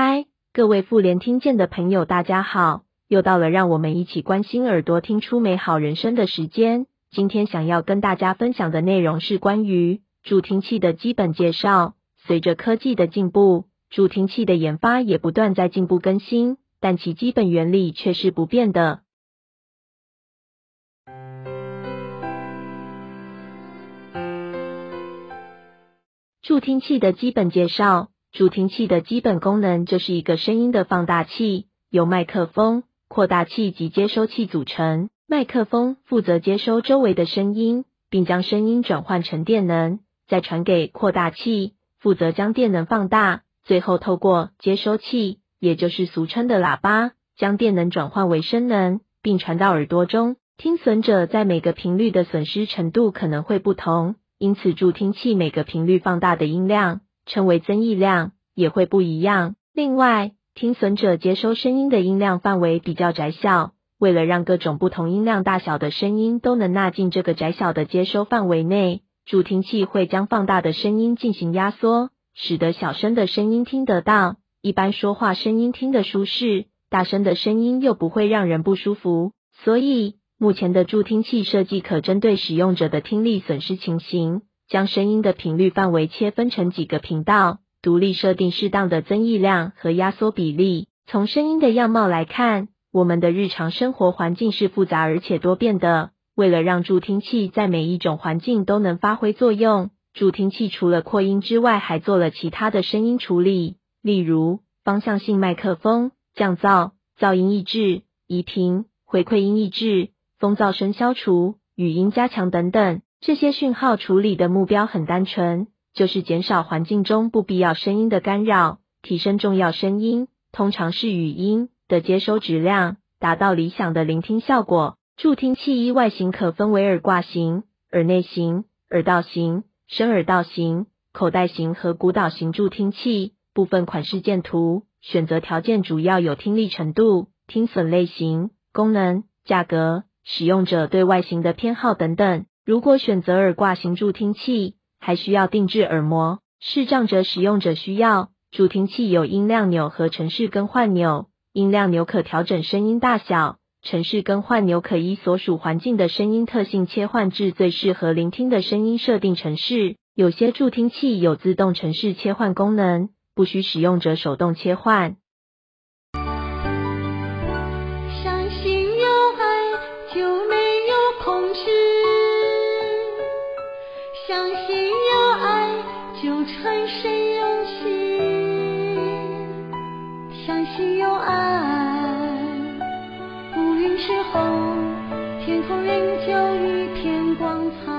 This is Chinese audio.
嗨，各位妇联听见的朋友，大家好！又到了让我们一起关心耳朵、听出美好人生的时间。今天想要跟大家分享的内容是关于助听器的基本介绍。随着科技的进步，助听器的研发也不断在进步更新，但其基本原理却是不变的。助听器的基本介绍。助听器的基本功能就是一个声音的放大器，由麦克风、扩大器及接收器组成。麦克风负责接收周围的声音，并将声音转换成电能，再传给扩大器，负责将电能放大。最后透过接收器，也就是俗称的喇叭，将电能转换为声能，并传到耳朵中。听损者在每个频率的损失程度可能会不同，因此助听器每个频率放大的音量。称为增益量也会不一样。另外，听损者接收声音的音量范围比较窄小，为了让各种不同音量大小的声音都能纳进这个窄小的接收范围内，助听器会将放大的声音进行压缩，使得小声的声音听得到。一般说话声音听得舒适，大声的声音又不会让人不舒服。所以，目前的助听器设计可针对使用者的听力损失情形。将声音的频率范围切分成几个频道，独立设定适当的增益量和压缩比例。从声音的样貌来看，我们的日常生活环境是复杂而且多变的。为了让助听器在每一种环境都能发挥作用，助听器除了扩音之外，还做了其他的声音处理，例如方向性麦克风、降噪、噪音抑制、移频、回馈音抑制、风噪声消除、语音加强等等。这些讯号处理的目标很单纯，就是减少环境中不必要声音的干扰，提升重要声音，通常是语音的接收质量，达到理想的聆听效果。助听器依外形可分为耳挂型、耳内型、耳道型、深耳道型、口袋型和鼓岛型助听器。部分款式见图。选择条件主要有听力程度、听损类型、功能、价格、使用者对外形的偏好等等。如果选择耳挂型助听器，还需要定制耳膜。视障者使用者需要助听器有音量钮和程式更换钮。音量钮可调整声音大小，程式更换钮可依所属环境的声音特性切换至最适合聆听的声音设定程式。有些助听器有自动程式切换功能，不需使用者手动切换。相信有爱，就产生勇气，相信有爱。乌云之后，天空仍旧一片光彩。